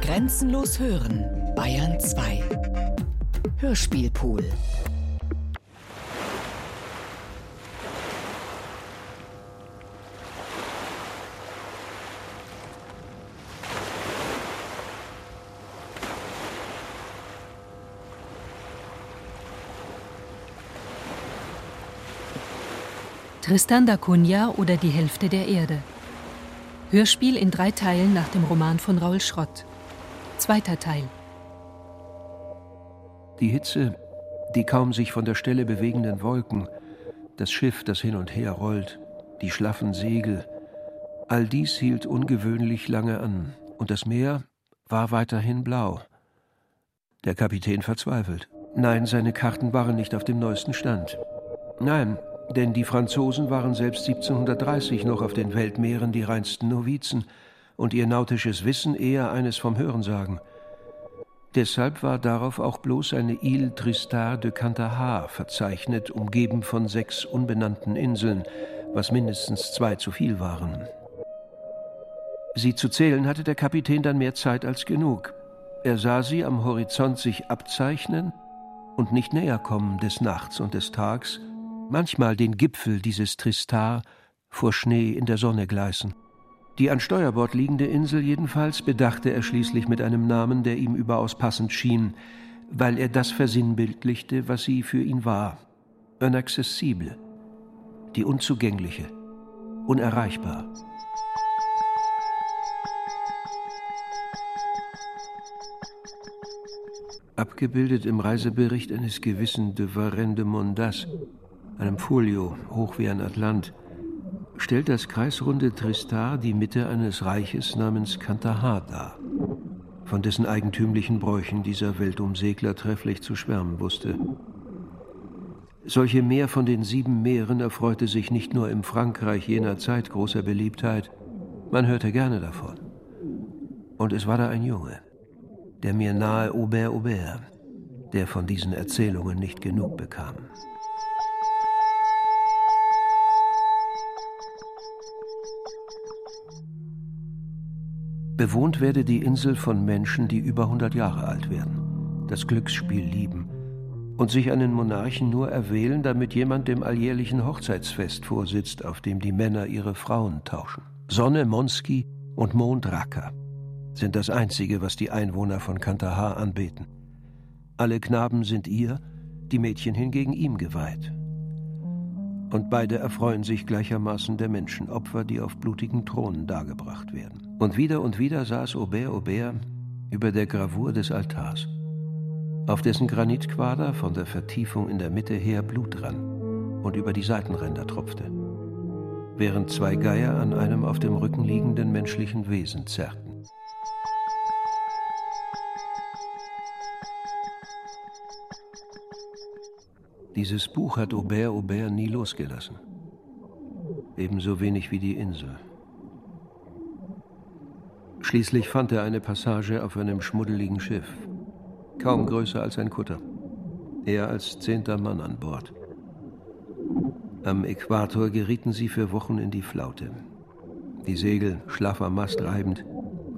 Grenzenlos hören, Bayern 2. Hörspielpool. Tristan da Cunha oder die Hälfte der Erde. Hörspiel in drei Teilen nach dem Roman von Raul Schrott. Zweiter Teil. Die Hitze, die kaum sich von der Stelle bewegenden Wolken, das Schiff, das hin und her rollt, die schlaffen Segel, all dies hielt ungewöhnlich lange an, und das Meer war weiterhin blau. Der Kapitän verzweifelt. Nein, seine Karten waren nicht auf dem neuesten Stand. Nein, denn die Franzosen waren selbst 1730 noch auf den Weltmeeren die reinsten Novizen und ihr nautisches Wissen eher eines vom Hörensagen. Deshalb war darauf auch bloß eine Ile Tristar de Cantahar verzeichnet, umgeben von sechs unbenannten Inseln, was mindestens zwei zu viel waren. Sie zu zählen hatte der Kapitän dann mehr Zeit als genug. Er sah sie am Horizont sich abzeichnen und nicht näher kommen des Nachts und des Tags, manchmal den Gipfel dieses Tristar vor Schnee in der Sonne gleißen. Die an Steuerbord liegende Insel jedenfalls bedachte er schließlich mit einem Namen, der ihm überaus passend schien, weil er das versinnbildlichte, was sie für ihn war. Inaccessible, die unzugängliche, unerreichbar. Abgebildet im Reisebericht eines gewissen de Varenne de Mondas, einem Folio, hoch wie ein Atlant, stellt das kreisrunde Tristar die Mitte eines Reiches namens Kandahar dar, von dessen eigentümlichen Bräuchen dieser Weltumsegler trefflich zu schwärmen wusste. Solche Meer von den sieben Meeren erfreute sich nicht nur im Frankreich jener Zeit großer Beliebtheit, man hörte gerne davon. Und es war da ein Junge, der mir nahe Aubert Aubert, der von diesen Erzählungen nicht genug bekam. Bewohnt werde die Insel von Menschen, die über 100 Jahre alt werden, das Glücksspiel lieben und sich einen Monarchen nur erwählen, damit jemand dem alljährlichen Hochzeitsfest vorsitzt, auf dem die Männer ihre Frauen tauschen. Sonne Monski und Mond Raka sind das Einzige, was die Einwohner von Kandahar anbeten. Alle Knaben sind ihr, die Mädchen hingegen ihm geweiht. Und beide erfreuen sich gleichermaßen der Menschenopfer, die auf blutigen Thronen dargebracht werden. Und wieder und wieder saß Aubert Aubert über der Gravur des Altars, auf dessen Granitquader von der Vertiefung in der Mitte her Blut rann und über die Seitenränder tropfte, während zwei Geier an einem auf dem Rücken liegenden menschlichen Wesen zerrten. Dieses Buch hat Aubert Aubert nie losgelassen. Ebenso wenig wie die Insel. Schließlich fand er eine Passage auf einem schmuddeligen Schiff, kaum größer als ein Kutter. Er als zehnter Mann an Bord. Am Äquator gerieten sie für Wochen in die Flaute. Die Segel schlaff am Mast reibend,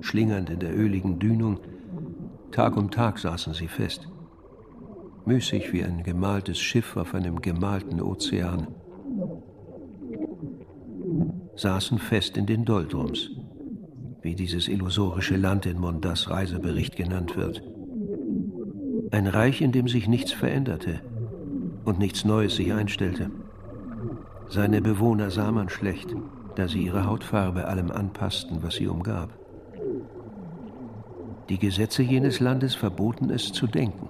schlingernd in der öligen Dünung. Tag um Tag saßen sie fest. Müßig wie ein gemaltes Schiff auf einem gemalten Ozean. Saßen fest in den Doldrums wie dieses illusorische Land in Mondas Reisebericht genannt wird. Ein Reich, in dem sich nichts veränderte und nichts Neues sich einstellte. Seine Bewohner sah man schlecht, da sie ihre Hautfarbe allem anpassten, was sie umgab. Die Gesetze jenes Landes verboten es zu denken,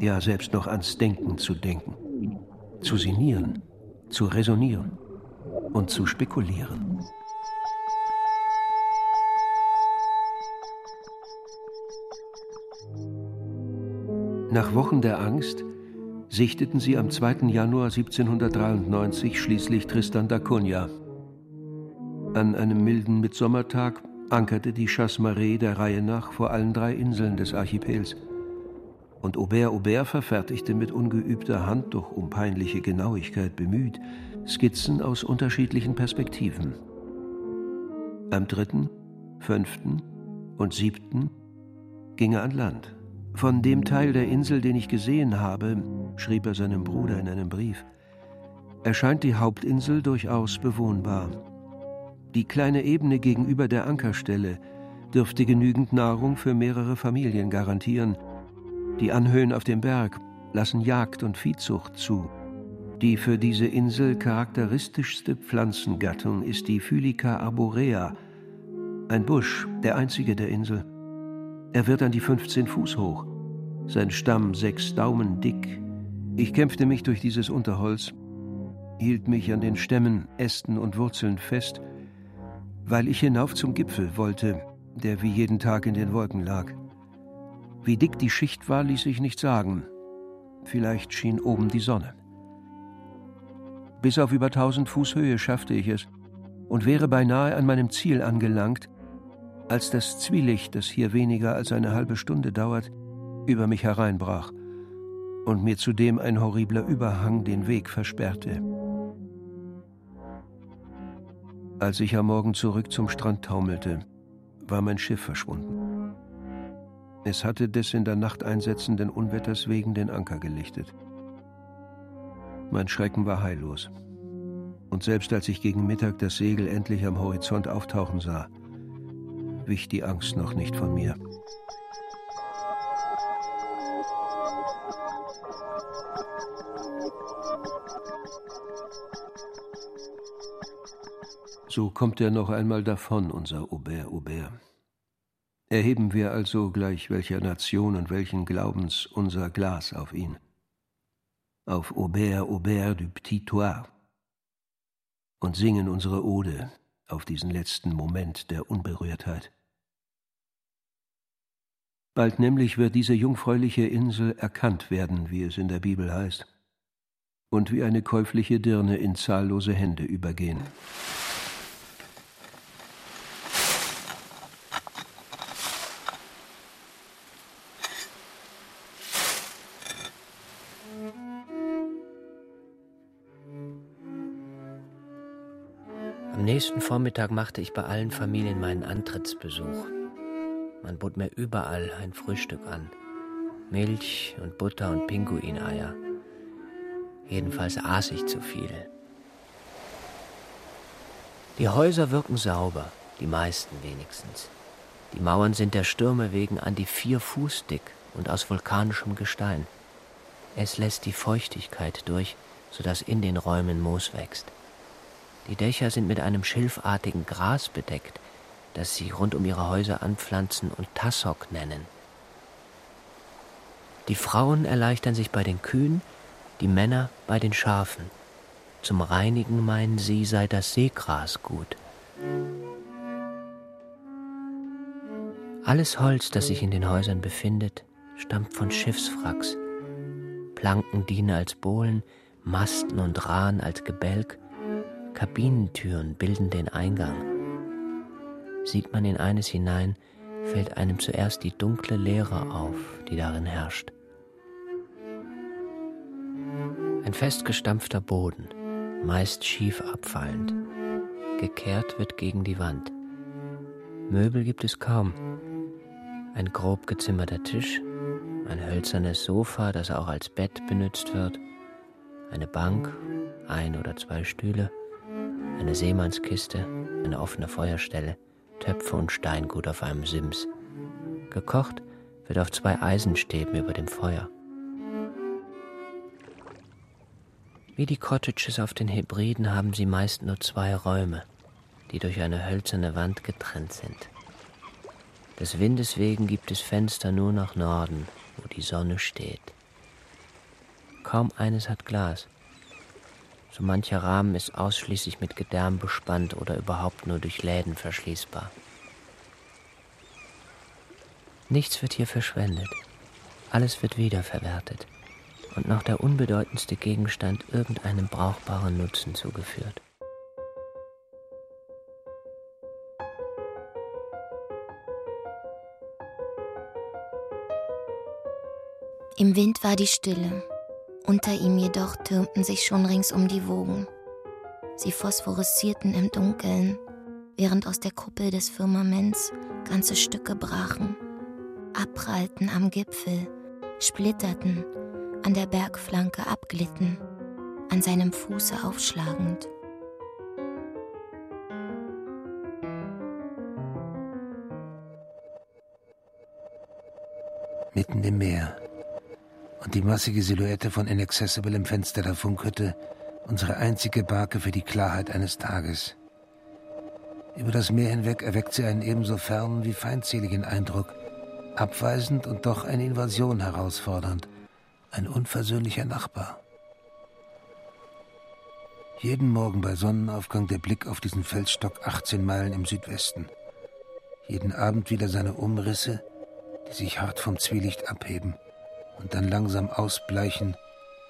ja selbst noch ans Denken zu denken, zu sinnieren, zu resonieren und zu spekulieren. Nach Wochen der Angst sichteten sie am 2. Januar 1793 schließlich Tristan da Cunha. An einem milden Mitsommertag ankerte die Chasse Marée der Reihe nach vor allen drei Inseln des Archipels. Und Aubert Aubert verfertigte mit ungeübter Hand, doch um peinliche Genauigkeit bemüht, Skizzen aus unterschiedlichen Perspektiven. Am 3., 5., und siebten ginge an Land. Von dem Teil der Insel, den ich gesehen habe, schrieb er seinem Bruder in einem Brief, erscheint die Hauptinsel durchaus bewohnbar. Die kleine Ebene gegenüber der Ankerstelle dürfte genügend Nahrung für mehrere Familien garantieren. Die Anhöhen auf dem Berg lassen Jagd und Viehzucht zu. Die für diese Insel charakteristischste Pflanzengattung ist die Phylica arborea, ein Busch, der einzige der Insel. Er wird an die 15 Fuß hoch, sein Stamm sechs Daumen dick. Ich kämpfte mich durch dieses Unterholz, hielt mich an den Stämmen, Ästen und Wurzeln fest, weil ich hinauf zum Gipfel wollte, der wie jeden Tag in den Wolken lag. Wie dick die Schicht war, ließ sich nicht sagen. Vielleicht schien oben die Sonne. Bis auf über tausend Fuß Höhe schaffte ich es und wäre beinahe an meinem Ziel angelangt, als das Zwielicht, das hier weniger als eine halbe Stunde dauert, über mich hereinbrach und mir zudem ein horribler Überhang den Weg versperrte. Als ich am Morgen zurück zum Strand taumelte, war mein Schiff verschwunden. Es hatte des in der Nacht einsetzenden Unwetters wegen den Anker gelichtet. Mein Schrecken war heillos. Und selbst als ich gegen Mittag das Segel endlich am Horizont auftauchen sah, wich die Angst noch nicht von mir. So kommt er noch einmal davon, unser Aubert Aubert. Erheben wir also gleich welcher Nation und welchen Glaubens unser Glas auf ihn. Auf Aubert Aubert du Petit Toit. Und singen unsere Ode auf diesen letzten Moment der Unberührtheit. Bald nämlich wird diese jungfräuliche Insel erkannt werden, wie es in der Bibel heißt, und wie eine käufliche Dirne in zahllose Hände übergehen. Am nächsten Vormittag machte ich bei allen Familien meinen Antrittsbesuch. Man bot mir überall ein Frühstück an. Milch und Butter und Pinguineier. Jedenfalls aß ich zu viel. Die Häuser wirken sauber, die meisten wenigstens. Die Mauern sind der Stürme wegen an die vier Fuß dick und aus vulkanischem Gestein. Es lässt die Feuchtigkeit durch, sodass in den Räumen Moos wächst. Die Dächer sind mit einem schilfartigen Gras bedeckt, das sie rund um ihre Häuser anpflanzen und Tassok nennen. Die Frauen erleichtern sich bei den Kühen, die Männer bei den Schafen. Zum Reinigen meinen sie, sei das Seegras gut. Alles Holz, das sich in den Häusern befindet, stammt von Schiffswracks. Planken dienen als Bohlen, Masten und Rahn als Gebälk, Kabinentüren bilden den Eingang. Sieht man in eines hinein, fällt einem zuerst die dunkle Leere auf, die darin herrscht. Ein festgestampfter Boden, meist schief abfallend. Gekehrt wird gegen die Wand. Möbel gibt es kaum. Ein grob gezimmerter Tisch, ein hölzernes Sofa, das auch als Bett benutzt wird, eine Bank, ein oder zwei Stühle, eine Seemannskiste, eine offene Feuerstelle. Töpfe und Steingut auf einem Sims. Gekocht wird auf zwei Eisenstäben über dem Feuer. Wie die Cottages auf den Hebriden haben sie meist nur zwei Räume, die durch eine hölzerne Wand getrennt sind. Des Windes wegen gibt es Fenster nur nach Norden, wo die Sonne steht. Kaum eines hat Glas. So mancher Rahmen ist ausschließlich mit Gedärm bespannt oder überhaupt nur durch Läden verschließbar. Nichts wird hier verschwendet. Alles wird wiederverwertet und noch der unbedeutendste Gegenstand irgendeinem brauchbaren Nutzen zugeführt. Im Wind war die Stille. Unter ihm jedoch türmten sich schon ringsum die Wogen. Sie phosphoreszierten im Dunkeln, während aus der Kuppel des Firmaments Ganze Stücke brachen, abprallten am Gipfel, splitterten, an der Bergflanke abglitten, an seinem Fuße aufschlagend. Mitten im Meer und die massige Silhouette von Inaccessible im Fenster der Funkhütte, unsere einzige Barke für die Klarheit eines Tages. Über das Meer hinweg erweckt sie einen ebenso fernen wie feindseligen Eindruck, abweisend und doch eine Invasion herausfordernd, ein unversöhnlicher Nachbar. Jeden Morgen bei Sonnenaufgang der Blick auf diesen Felsstock 18 Meilen im Südwesten. Jeden Abend wieder seine Umrisse, die sich hart vom Zwielicht abheben und dann langsam ausbleichen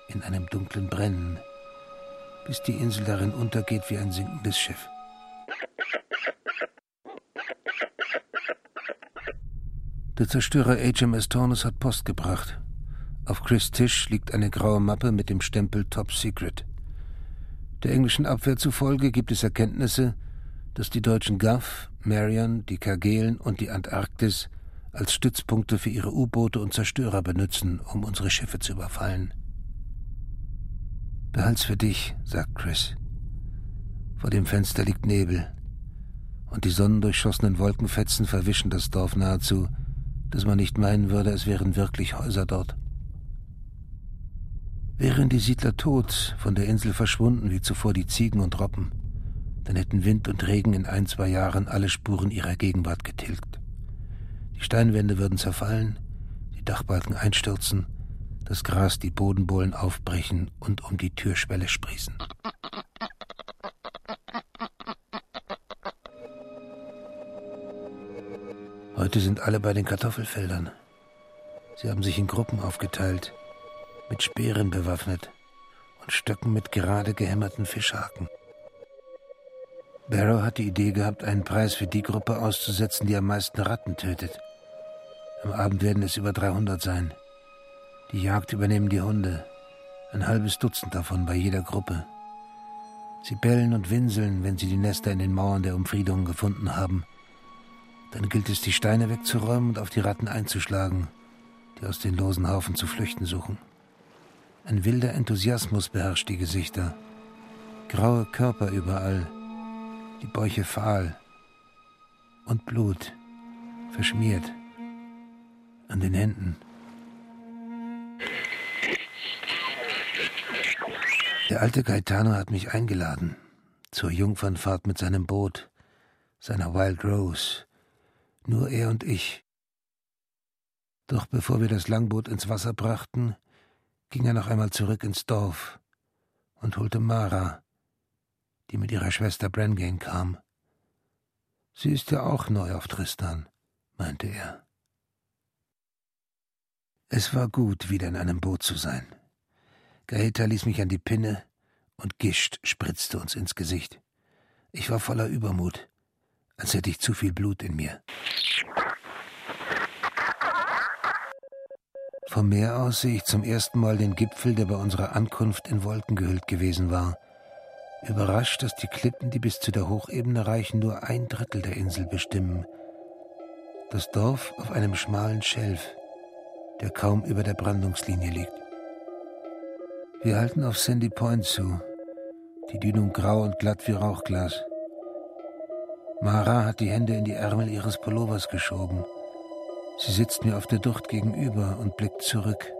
in einem dunklen Brennen, bis die Insel darin untergeht wie ein sinkendes Schiff. Der Zerstörer HMS Taunus hat Post gebracht. Auf Chris' Tisch liegt eine graue Mappe mit dem Stempel Top Secret. Der englischen Abwehr zufolge gibt es Erkenntnisse, dass die deutschen Gaff, Marion, die Kargelen und die Antarktis als Stützpunkte für ihre U-Boote und Zerstörer benutzen, um unsere Schiffe zu überfallen. Behalt's für dich, sagt Chris. Vor dem Fenster liegt Nebel, und die sonnendurchschossenen Wolkenfetzen verwischen das Dorf nahezu, dass man nicht meinen würde, es wären wirklich Häuser dort. Wären die Siedler tot, von der Insel verschwunden wie zuvor die Ziegen und Robben, dann hätten Wind und Regen in ein, zwei Jahren alle Spuren ihrer Gegenwart getilgt. Die Steinwände würden zerfallen, die Dachbalken einstürzen, das Gras die Bodenbohlen aufbrechen und um die Türschwelle sprießen. Heute sind alle bei den Kartoffelfeldern. Sie haben sich in Gruppen aufgeteilt, mit Speeren bewaffnet und Stöcken mit gerade gehämmerten Fischhaken. Barrow hat die Idee gehabt, einen Preis für die Gruppe auszusetzen, die am meisten Ratten tötet. Am Abend werden es über 300 sein. Die Jagd übernehmen die Hunde, ein halbes Dutzend davon bei jeder Gruppe. Sie bellen und winseln, wenn sie die Nester in den Mauern der Umfriedungen gefunden haben. Dann gilt es, die Steine wegzuräumen und auf die Ratten einzuschlagen, die aus den losen Haufen zu flüchten suchen. Ein wilder Enthusiasmus beherrscht die Gesichter. Graue Körper überall, die Bäuche fahl und Blut, verschmiert an den Händen. Der alte Gaetano hat mich eingeladen zur Jungfernfahrt mit seinem Boot, seiner Wild Rose. Nur er und ich. Doch bevor wir das Langboot ins Wasser brachten, ging er noch einmal zurück ins Dorf und holte Mara, die mit ihrer Schwester Brengane kam. Sie ist ja auch neu auf Tristan, meinte er. Es war gut, wieder in einem Boot zu sein. Gaeta ließ mich an die Pinne und Gischt spritzte uns ins Gesicht. Ich war voller Übermut, als hätte ich zu viel Blut in mir. Vom Meer aus sehe ich zum ersten Mal den Gipfel, der bei unserer Ankunft in Wolken gehüllt gewesen war. Überrascht, dass die Klippen, die bis zu der Hochebene reichen, nur ein Drittel der Insel bestimmen. Das Dorf auf einem schmalen Schelf, der kaum über der Brandungslinie liegt. Wir halten auf Sandy Point zu, die Dünung grau und glatt wie Rauchglas. Mara hat die Hände in die Ärmel ihres Pullovers geschoben. Sie sitzt mir auf der Ducht gegenüber und blickt zurück,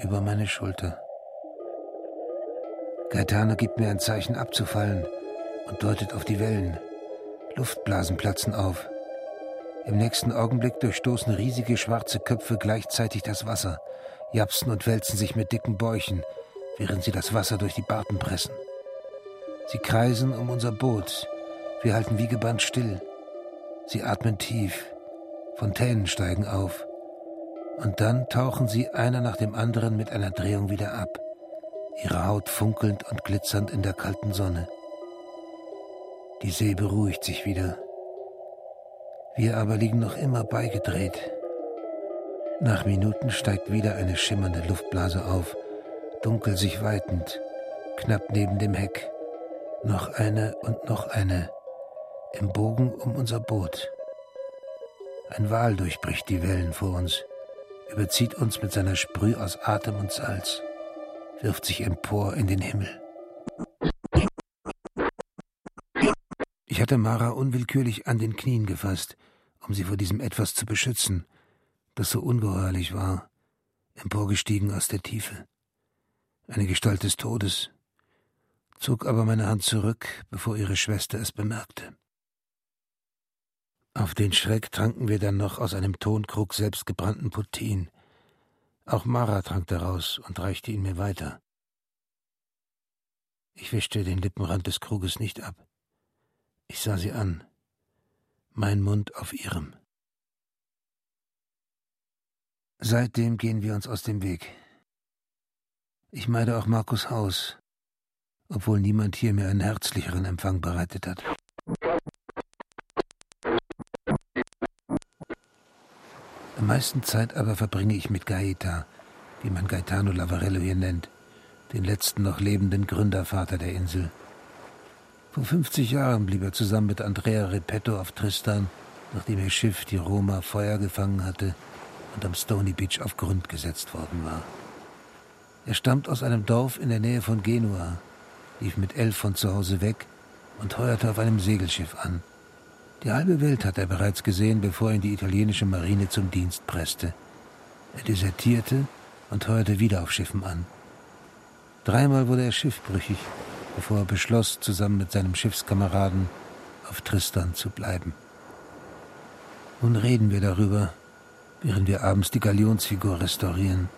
über meine Schulter. Gaetano gibt mir ein Zeichen abzufallen und deutet auf die Wellen. Luftblasen platzen auf. Im nächsten Augenblick durchstoßen riesige schwarze Köpfe gleichzeitig das Wasser japsen und wälzen sich mit dicken Bäuchen, während sie das Wasser durch die Barten pressen. Sie kreisen um unser Boot. Wir halten wie gebannt still. Sie atmen tief. Fontänen steigen auf. Und dann tauchen sie einer nach dem anderen mit einer Drehung wieder ab, ihre Haut funkelnd und glitzernd in der kalten Sonne. Die See beruhigt sich wieder. Wir aber liegen noch immer beigedreht, nach Minuten steigt wieder eine schimmernde Luftblase auf, dunkel sich weitend, knapp neben dem Heck. Noch eine und noch eine, im Bogen um unser Boot. Ein Wal durchbricht die Wellen vor uns, überzieht uns mit seiner Sprüh aus Atem und Salz, wirft sich empor in den Himmel. Ich hatte Mara unwillkürlich an den Knien gefasst, um sie vor diesem etwas zu beschützen, das so ungeheuerlich war, emporgestiegen aus der Tiefe. Eine Gestalt des Todes, zog aber meine Hand zurück, bevor ihre Schwester es bemerkte. Auf den Schreck tranken wir dann noch aus einem Tonkrug selbstgebrannten Putin. Auch Mara trank daraus und reichte ihn mir weiter. Ich wischte den Lippenrand des Kruges nicht ab. Ich sah sie an, mein Mund auf ihrem. Seitdem gehen wir uns aus dem Weg. Ich meide auch Markus Haus, obwohl niemand hier mir einen herzlicheren Empfang bereitet hat. Meisten Zeit aber verbringe ich mit Gaeta, wie man Gaetano Lavarello hier nennt, den letzten noch lebenden Gründervater der Insel. Vor 50 Jahren blieb er zusammen mit Andrea Repetto auf Tristan, nachdem ihr Schiff, die Roma, Feuer gefangen hatte und am Stony Beach auf Grund gesetzt worden war. Er stammt aus einem Dorf in der Nähe von Genua, lief mit elf von zu Hause weg und heuerte auf einem Segelschiff an. Die halbe Welt hat er bereits gesehen, bevor ihn die italienische Marine zum Dienst presste. Er desertierte und heuerte wieder auf Schiffen an. Dreimal wurde er schiffbrüchig, bevor er beschloss, zusammen mit seinem Schiffskameraden auf Tristan zu bleiben. Nun reden wir darüber, während wir abends die Galionsfigur restaurieren.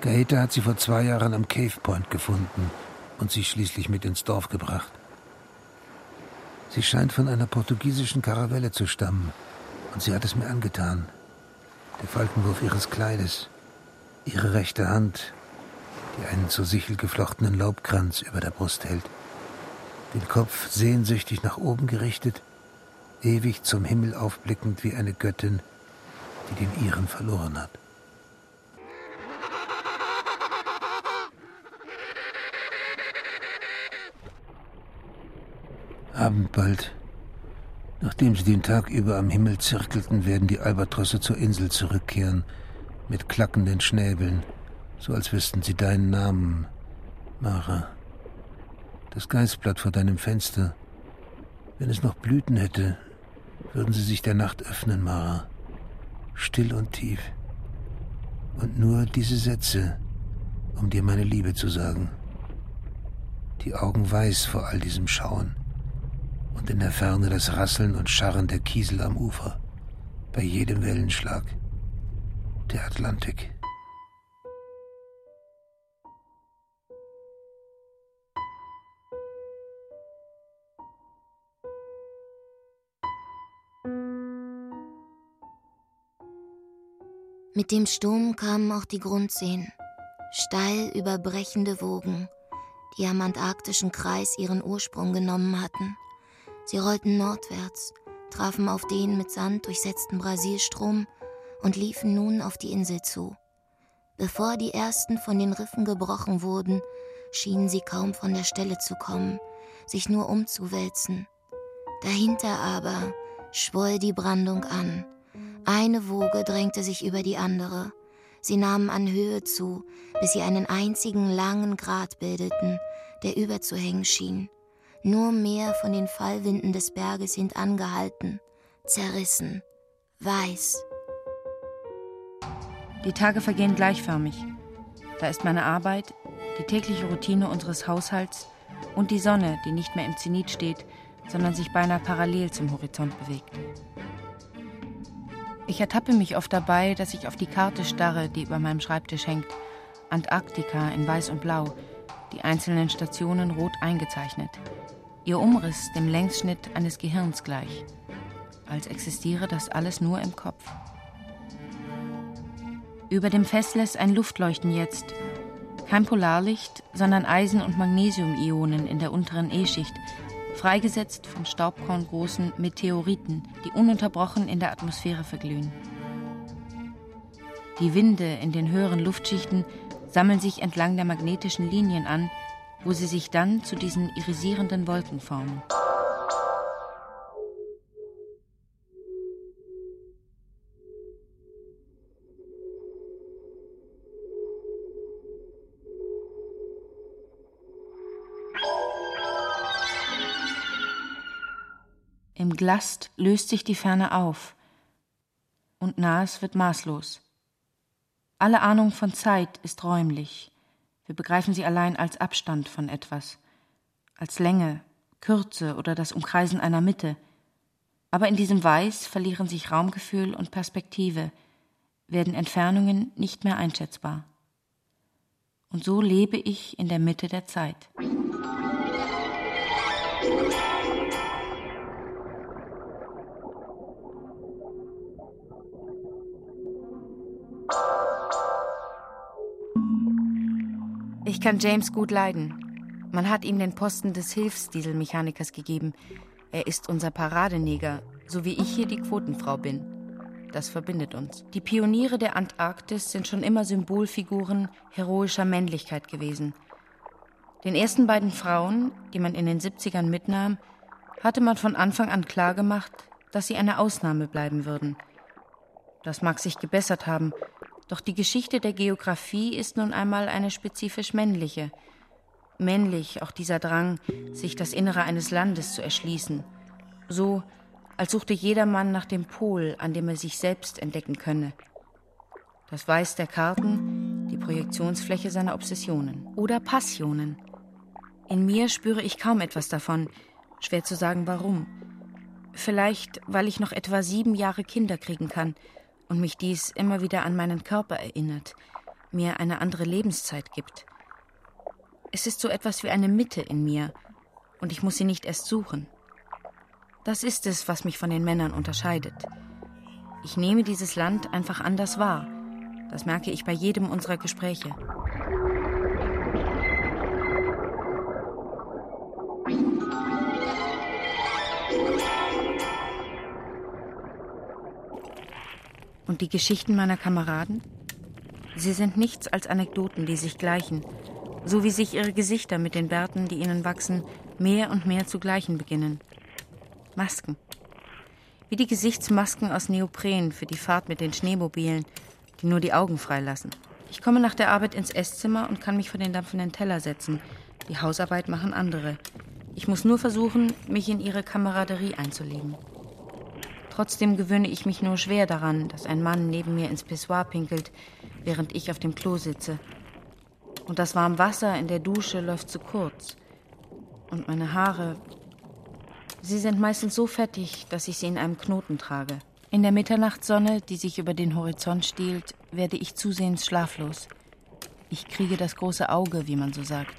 Gaeta hat sie vor zwei Jahren am Cave Point gefunden und sie schließlich mit ins Dorf gebracht. Sie scheint von einer portugiesischen Karavelle zu stammen, und sie hat es mir angetan. Der Faltenwurf ihres Kleides, ihre rechte Hand, die einen zur Sichel geflochtenen Laubkranz über der Brust hält, den Kopf sehnsüchtig nach oben gerichtet, ewig zum Himmel aufblickend wie eine Göttin, die den ihren verloren hat. Abend bald. Nachdem sie den Tag über am Himmel zirkelten, werden die Albatrosse zur Insel zurückkehren, mit klackenden Schnäbeln, so als wüssten sie deinen Namen, Mara. Das Geißblatt vor deinem Fenster. Wenn es noch Blüten hätte, würden sie sich der Nacht öffnen, Mara. Still und tief. Und nur diese Sätze, um dir meine Liebe zu sagen. Die Augen weiß vor all diesem Schauen und in der Ferne das Rasseln und Scharren der Kiesel am Ufer, bei jedem Wellenschlag. Der Atlantik. Mit dem Sturm kamen auch die Grundseen, steil überbrechende Wogen, die am antarktischen Kreis ihren Ursprung genommen hatten. Sie rollten nordwärts, trafen auf den mit Sand durchsetzten Brasilstrom und liefen nun auf die Insel zu. Bevor die ersten von den Riffen gebrochen wurden, schienen sie kaum von der Stelle zu kommen, sich nur umzuwälzen. Dahinter aber schwoll die Brandung an. Eine Woge drängte sich über die andere. Sie nahmen an Höhe zu, bis sie einen einzigen langen Grat bildeten, der überzuhängen schien. Nur mehr von den Fallwinden des Berges sind angehalten, zerrissen, weiß. Die Tage vergehen gleichförmig. Da ist meine Arbeit, die tägliche Routine unseres Haushalts und die Sonne, die nicht mehr im Zenit steht, sondern sich beinahe parallel zum Horizont bewegt. Ich ertappe mich oft dabei, dass ich auf die Karte starre, die über meinem Schreibtisch hängt. Antarktika in Weiß und Blau, die einzelnen Stationen rot eingezeichnet ihr Umriss dem Längsschnitt eines Gehirns gleich, als existiere das alles nur im Kopf. Über dem Fessless ein Luftleuchten jetzt, kein Polarlicht, sondern Eisen- und Magnesium-Ionen in der unteren E-Schicht, freigesetzt von staubkorngroßen Meteoriten, die ununterbrochen in der Atmosphäre verglühen. Die Winde in den höheren Luftschichten sammeln sich entlang der magnetischen Linien an, wo sie sich dann zu diesen irisierenden Wolken formen. Im Glast löst sich die Ferne auf und Nahes wird maßlos. Alle Ahnung von Zeit ist räumlich. Wir begreifen sie allein als Abstand von etwas, als Länge, Kürze oder das Umkreisen einer Mitte. Aber in diesem Weiß verlieren sich Raumgefühl und Perspektive, werden Entfernungen nicht mehr einschätzbar. Und so lebe ich in der Mitte der Zeit. Kann James gut leiden. Man hat ihm den Posten des Hilfsdieselmechanikers gegeben. Er ist unser Paradeneger, so wie ich hier die Quotenfrau bin. Das verbindet uns. Die Pioniere der Antarktis sind schon immer Symbolfiguren heroischer Männlichkeit gewesen. Den ersten beiden Frauen, die man in den 70ern mitnahm, hatte man von Anfang an klargemacht, dass sie eine Ausnahme bleiben würden. Das mag sich gebessert haben, doch die Geschichte der Geographie ist nun einmal eine spezifisch männliche. Männlich auch dieser Drang, sich das Innere eines Landes zu erschließen. So, als suchte jedermann nach dem Pol, an dem er sich selbst entdecken könne. Das Weiß der Karten, die Projektionsfläche seiner Obsessionen oder Passionen. In mir spüre ich kaum etwas davon, schwer zu sagen warum. Vielleicht, weil ich noch etwa sieben Jahre Kinder kriegen kann und mich dies immer wieder an meinen Körper erinnert, mir eine andere Lebenszeit gibt. Es ist so etwas wie eine Mitte in mir, und ich muss sie nicht erst suchen. Das ist es, was mich von den Männern unterscheidet. Ich nehme dieses Land einfach anders wahr. Das merke ich bei jedem unserer Gespräche. Und die Geschichten meiner Kameraden? Sie sind nichts als Anekdoten, die sich gleichen, so wie sich ihre Gesichter mit den Bärten, die ihnen wachsen, mehr und mehr zu gleichen beginnen. Masken. Wie die Gesichtsmasken aus Neopren für die Fahrt mit den Schneemobilen, die nur die Augen freilassen. Ich komme nach der Arbeit ins Esszimmer und kann mich vor den dampfenden Teller setzen. Die Hausarbeit machen andere. Ich muss nur versuchen, mich in ihre Kameraderie einzulegen. Trotzdem gewöhne ich mich nur schwer daran, dass ein Mann neben mir ins Pissoir pinkelt, während ich auf dem Klo sitze. Und das warme Wasser in der Dusche läuft zu kurz. Und meine Haare. Sie sind meistens so fettig, dass ich sie in einem Knoten trage. In der Mitternachtssonne, die sich über den Horizont stiehlt, werde ich zusehends schlaflos. Ich kriege das große Auge, wie man so sagt.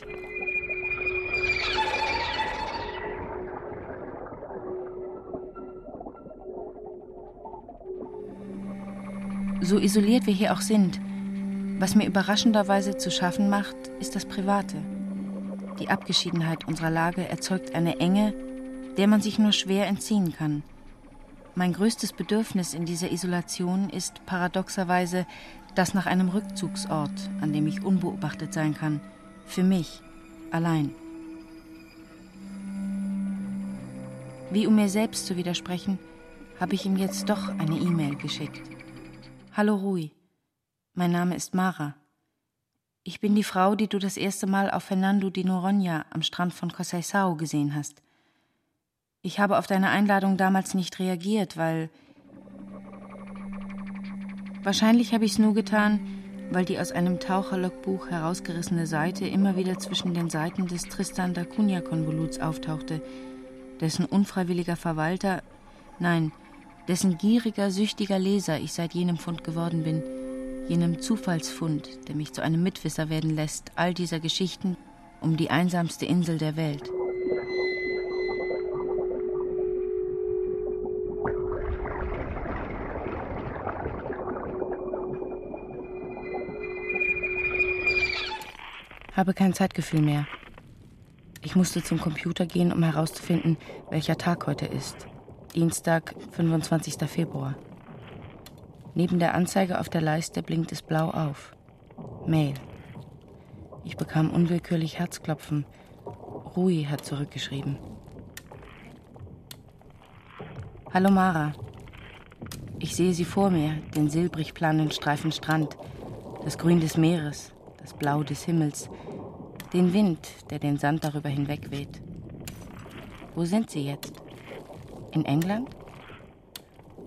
So isoliert wir hier auch sind, was mir überraschenderweise zu schaffen macht, ist das Private. Die Abgeschiedenheit unserer Lage erzeugt eine Enge, der man sich nur schwer entziehen kann. Mein größtes Bedürfnis in dieser Isolation ist paradoxerweise das nach einem Rückzugsort, an dem ich unbeobachtet sein kann, für mich, allein. Wie um mir selbst zu widersprechen, habe ich ihm jetzt doch eine E-Mail geschickt. Hallo Rui, mein Name ist Mara. Ich bin die Frau, die du das erste Mal auf Fernando de Noronha am Strand von Cosaisao gesehen hast. Ich habe auf deine Einladung damals nicht reagiert, weil. Wahrscheinlich habe ich es nur getan, weil die aus einem Taucherlogbuch herausgerissene Seite immer wieder zwischen den Seiten des Tristan da Cunha-Konvoluts auftauchte, dessen unfreiwilliger Verwalter, nein, dessen gieriger, süchtiger Leser ich seit jenem Fund geworden bin, jenem Zufallsfund, der mich zu einem Mitwisser werden lässt, all dieser Geschichten um die einsamste Insel der Welt. Habe kein Zeitgefühl mehr. Ich musste zum Computer gehen, um herauszufinden, welcher Tag heute ist. Dienstag, 25. Februar. Neben der Anzeige auf der Leiste blinkt es blau auf. Mail. Ich bekam unwillkürlich Herzklopfen. Rui hat zurückgeschrieben. Hallo Mara. Ich sehe sie vor mir, den silbrig planen Streifen Strand, das Grün des Meeres, das Blau des Himmels, den Wind, der den Sand darüber hinweg weht. Wo sind sie jetzt? In England?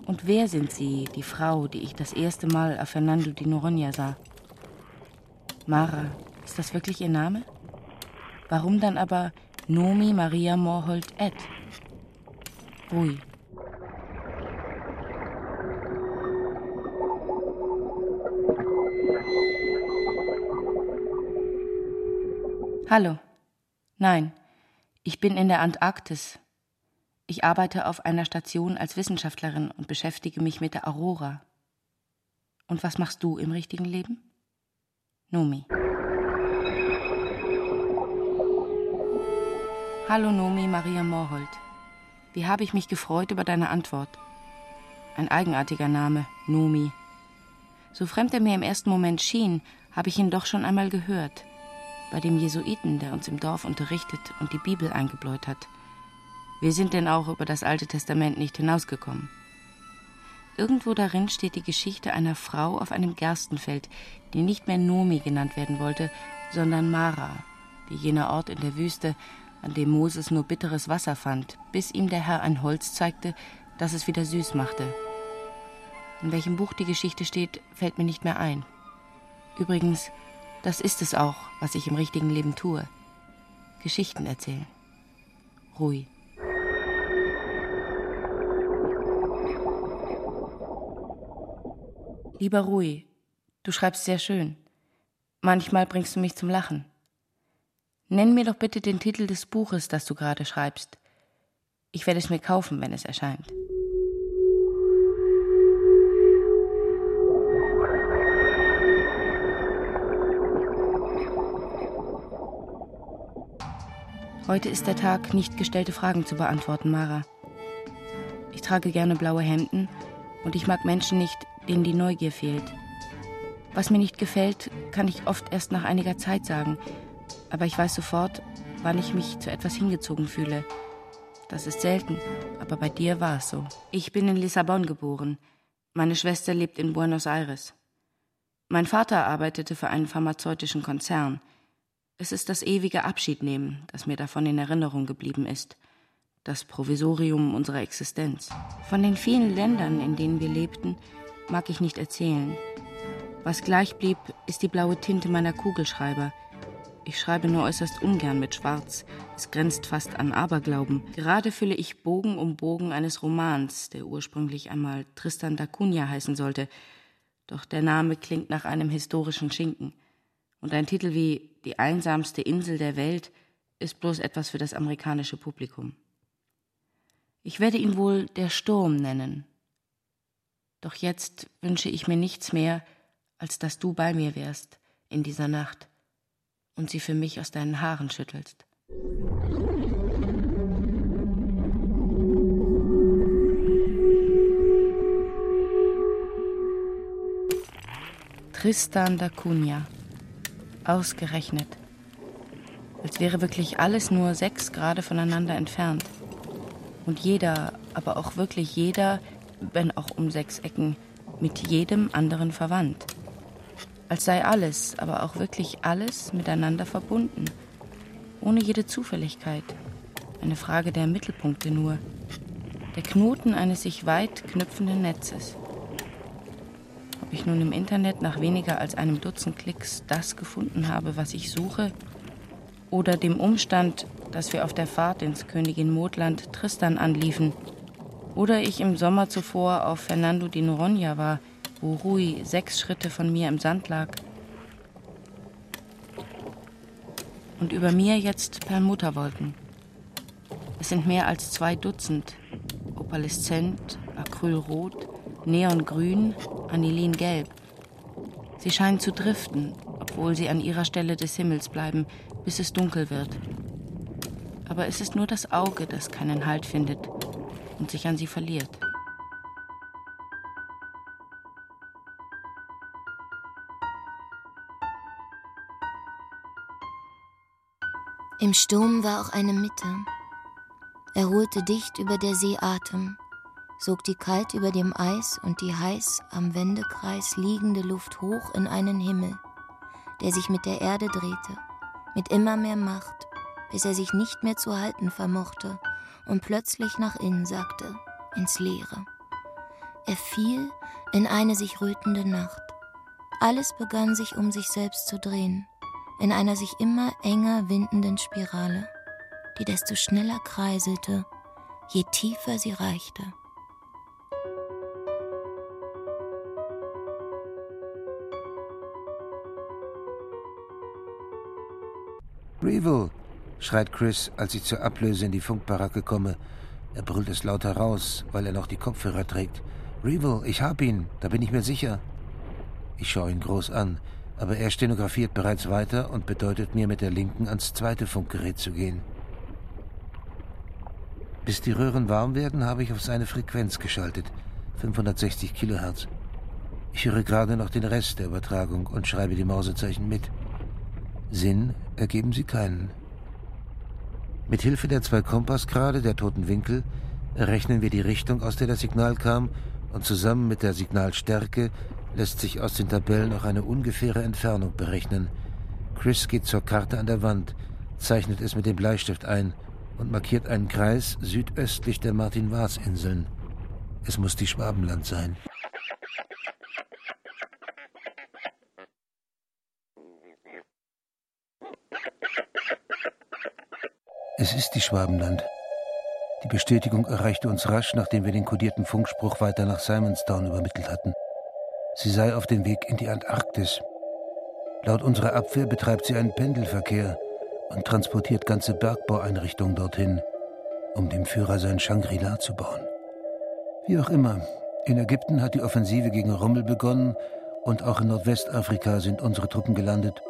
Und wer sind Sie, die Frau, die ich das erste Mal auf Fernando di Noronha sah? Mara, ist das wirklich Ihr Name? Warum dann aber Nomi Maria Morholt Ed? Rui. Hallo. Nein, ich bin in der Antarktis. Ich arbeite auf einer Station als Wissenschaftlerin und beschäftige mich mit der Aurora. Und was machst du im richtigen Leben? Nomi. Hallo Nomi Maria Morholt. Wie habe ich mich gefreut über deine Antwort. Ein eigenartiger Name, Nomi. So fremd er mir im ersten Moment schien, habe ich ihn doch schon einmal gehört. Bei dem Jesuiten, der uns im Dorf unterrichtet und die Bibel eingebläut hat. Wir sind denn auch über das Alte Testament nicht hinausgekommen. Irgendwo darin steht die Geschichte einer Frau auf einem Gerstenfeld, die nicht mehr Nomi genannt werden wollte, sondern Mara, wie jener Ort in der Wüste, an dem Moses nur bitteres Wasser fand, bis ihm der Herr ein Holz zeigte, das es wieder süß machte. In welchem Buch die Geschichte steht, fällt mir nicht mehr ein. Übrigens, das ist es auch, was ich im richtigen Leben tue. Geschichten erzählen. Rui. Lieber Rui, du schreibst sehr schön. Manchmal bringst du mich zum Lachen. Nenn mir doch bitte den Titel des Buches, das du gerade schreibst. Ich werde es mir kaufen, wenn es erscheint. Heute ist der Tag, nicht gestellte Fragen zu beantworten, Mara. Ich trage gerne blaue Hemden und ich mag Menschen nicht, denen die Neugier fehlt. Was mir nicht gefällt, kann ich oft erst nach einiger Zeit sagen, aber ich weiß sofort, wann ich mich zu etwas hingezogen fühle. Das ist selten, aber bei dir war es so. Ich bin in Lissabon geboren. Meine Schwester lebt in Buenos Aires. Mein Vater arbeitete für einen pharmazeutischen Konzern. Es ist das ewige Abschiednehmen, das mir davon in Erinnerung geblieben ist. Das Provisorium unserer Existenz. Von den vielen Ländern, in denen wir lebten, mag ich nicht erzählen. Was gleich blieb, ist die blaue Tinte meiner Kugelschreiber – ich schreibe nur äußerst ungern mit Schwarz. Es grenzt fast an Aberglauben. Gerade fülle ich Bogen um Bogen eines Romans, der ursprünglich einmal Tristan da Cunha heißen sollte. Doch der Name klingt nach einem historischen Schinken. Und ein Titel wie Die einsamste Insel der Welt ist bloß etwas für das amerikanische Publikum. Ich werde ihn wohl der Sturm nennen. Doch jetzt wünsche ich mir nichts mehr, als dass du bei mir wärst in dieser Nacht und sie für mich aus deinen Haaren schüttelst. Tristan da Cunha. Ausgerechnet. Als wäre wirklich alles nur sechs Grade voneinander entfernt. Und jeder, aber auch wirklich jeder, wenn auch um sechs Ecken, mit jedem anderen verwandt als sei alles, aber auch wirklich alles miteinander verbunden, ohne jede Zufälligkeit. Eine Frage der Mittelpunkte nur, der Knoten eines sich weit knüpfenden Netzes. Ob ich nun im Internet nach weniger als einem Dutzend Klicks das gefunden habe, was ich suche, oder dem Umstand, dass wir auf der Fahrt ins Königin Modland Tristan anliefen, oder ich im Sommer zuvor auf Fernando di Noronha war, wo Rui sechs Schritte von mir im Sand lag. Und über mir jetzt Perlmutterwolken. Es sind mehr als zwei Dutzend. Opaleszent, Acrylrot, Neongrün, Anilingelb. Sie scheinen zu driften, obwohl sie an ihrer Stelle des Himmels bleiben, bis es dunkel wird. Aber es ist nur das Auge, das keinen Halt findet und sich an sie verliert. Im Sturm war auch eine Mitte. Er holte dicht über der See Atem, sog die kalt über dem Eis und die heiß am Wendekreis liegende Luft hoch in einen Himmel, der sich mit der Erde drehte, mit immer mehr Macht, bis er sich nicht mehr zu halten vermochte und plötzlich nach innen sackte, ins Leere. Er fiel in eine sich rötende Nacht. Alles begann sich um sich selbst zu drehen, in einer sich immer enger windenden Spirale, die desto schneller kreiselte, je tiefer sie reichte. Revel, schreit Chris, als ich zur Ablöse in die Funkbaracke komme. Er brüllt es laut heraus, weil er noch die Kopfhörer trägt. Revel, ich hab ihn, da bin ich mir sicher. Ich schaue ihn groß an, aber er stenografiert bereits weiter und bedeutet mir mit der linken ans zweite Funkgerät zu gehen. Bis die Röhren warm werden, habe ich auf seine Frequenz geschaltet, 560 Kilohertz. Ich höre gerade noch den Rest der Übertragung und schreibe die Mausezeichen mit. Sinn ergeben sie keinen. Mit Hilfe der zwei Kompassgrade, der toten Winkel, errechnen wir die Richtung, aus der das Signal kam, und zusammen mit der Signalstärke lässt sich aus den Tabellen auch eine ungefähre Entfernung berechnen. Chris geht zur Karte an der Wand, zeichnet es mit dem Bleistift ein und markiert einen Kreis südöstlich der Martin-Vaz-Inseln. Es muss die Schwabenland sein. Es ist die Schwabenland. Die Bestätigung erreichte uns rasch, nachdem wir den kodierten Funkspruch weiter nach Simonstown übermittelt hatten. Sie sei auf dem Weg in die Antarktis. Laut unserer Abwehr betreibt sie einen Pendelverkehr und transportiert ganze Bergbaueinrichtungen dorthin, um dem Führer sein Shangri-La zu bauen. Wie auch immer, in Ägypten hat die Offensive gegen Rommel begonnen und auch in Nordwestafrika sind unsere Truppen gelandet.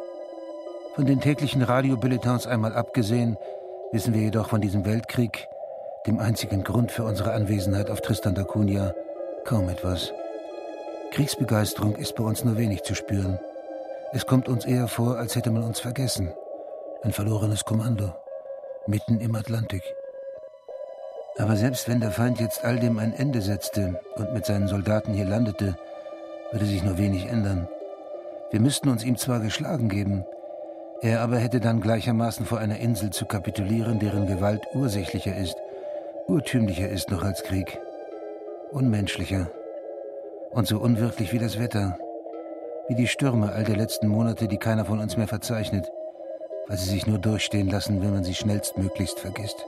Von den täglichen Radiobulletins einmal abgesehen, wissen wir jedoch von diesem Weltkrieg, dem einzigen Grund für unsere Anwesenheit auf Tristan da Cunha, kaum etwas. Kriegsbegeisterung ist bei uns nur wenig zu spüren. Es kommt uns eher vor, als hätte man uns vergessen. Ein verlorenes Kommando. Mitten im Atlantik. Aber selbst wenn der Feind jetzt all dem ein Ende setzte und mit seinen Soldaten hier landete, würde sich nur wenig ändern. Wir müssten uns ihm zwar geschlagen geben, er aber hätte dann gleichermaßen vor einer Insel zu kapitulieren, deren Gewalt ursächlicher ist, urtümlicher ist noch als Krieg, unmenschlicher und so unwirklich wie das Wetter, wie die Stürme all der letzten Monate, die keiner von uns mehr verzeichnet, weil sie sich nur durchstehen lassen, wenn man sie schnellstmöglichst vergisst.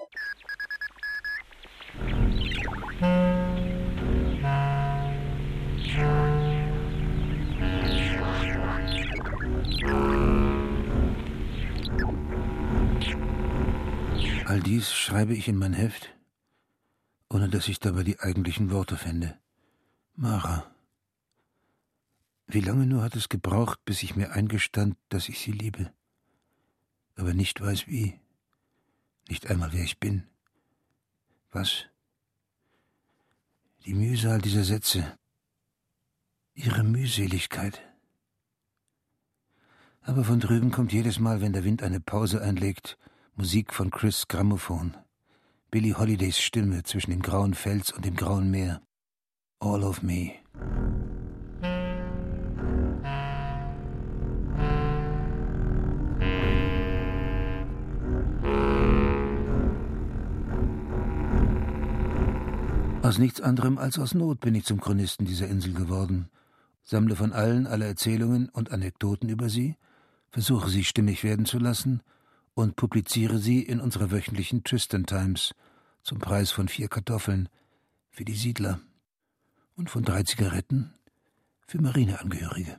Dies schreibe ich in mein Heft, ohne dass ich dabei die eigentlichen Worte fände. Mara. Wie lange nur hat es gebraucht, bis ich mir eingestand, dass ich sie liebe, aber nicht weiß wie, nicht einmal wer ich bin. Was? Die Mühsal dieser Sätze, ihre Mühseligkeit. Aber von drüben kommt jedes Mal, wenn der Wind eine Pause einlegt, Musik von Chris Grammophon. Billie Holidays Stimme zwischen dem grauen Fels und dem grauen Meer. All of me. Aus nichts anderem als aus Not bin ich zum Chronisten dieser Insel geworden. Sammle von allen alle Erzählungen und Anekdoten über sie, versuche sie stimmig werden zu lassen und publiziere sie in unserer wöchentlichen Tristan Times zum Preis von vier Kartoffeln für die Siedler und von drei Zigaretten für Marineangehörige.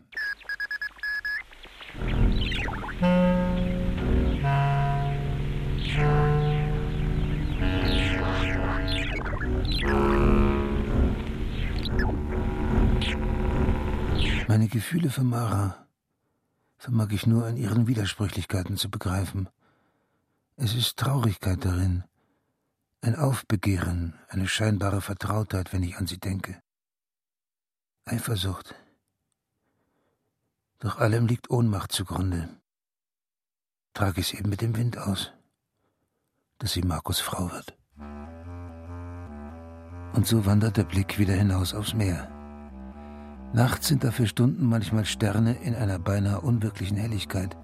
Meine Gefühle für Mara vermag ich nur an ihren Widersprüchlichkeiten zu begreifen. Es ist Traurigkeit darin, ein Aufbegehren, eine scheinbare Vertrautheit, wenn ich an sie denke. Eifersucht. Doch allem liegt Ohnmacht zugrunde. Trage es eben mit dem Wind aus, dass sie Markus Frau wird. Und so wandert der Blick wieder hinaus aufs Meer. Nachts sind da für Stunden manchmal Sterne in einer beinahe unwirklichen Helligkeit.